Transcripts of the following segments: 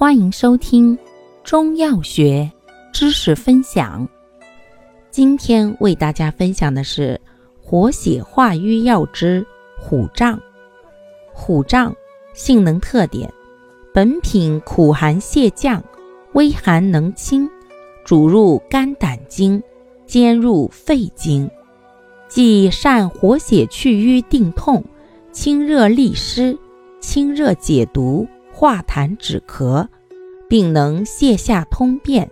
欢迎收听中药学知识分享。今天为大家分享的是活血化瘀药之虎杖。虎杖性能特点：本品苦寒泻降，微寒能清，主入肝胆经，兼入肺经，既善活血去瘀定痛，清热利湿，清热解毒。化痰止咳，并能泻下通便，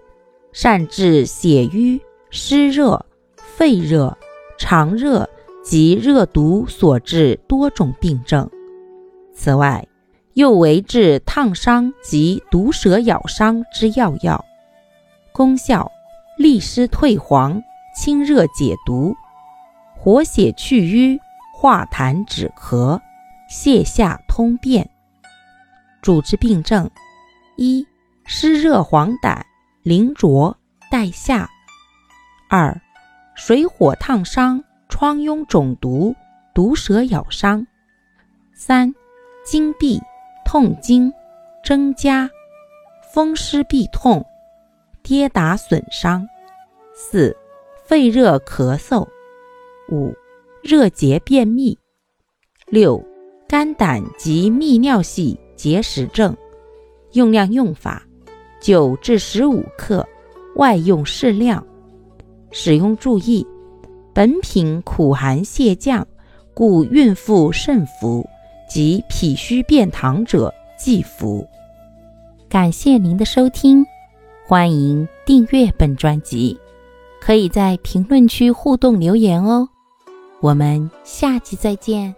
善治血瘀、湿热、肺热、肠热及热毒所致多种病症。此外，又为治烫伤及毒蛇咬伤之要药。功效：利湿退黄，清热解毒，活血去瘀，化痰止咳，泻下通便。主治病症：一、湿热黄疸、淋浊、带下；二、水火烫伤、疮痈肿毒、毒蛇咬伤；三、经闭、痛经、增加、风湿痹痛、跌打损伤；四、肺热咳嗽；五、热结便秘；六、肝胆及泌尿系。结石症，用量用法：九至十五克，外用适量。使用注意：本品苦寒泻降，故孕妇慎服，及脾虚便溏者忌服。感谢您的收听，欢迎订阅本专辑，可以在评论区互动留言哦。我们下期再见。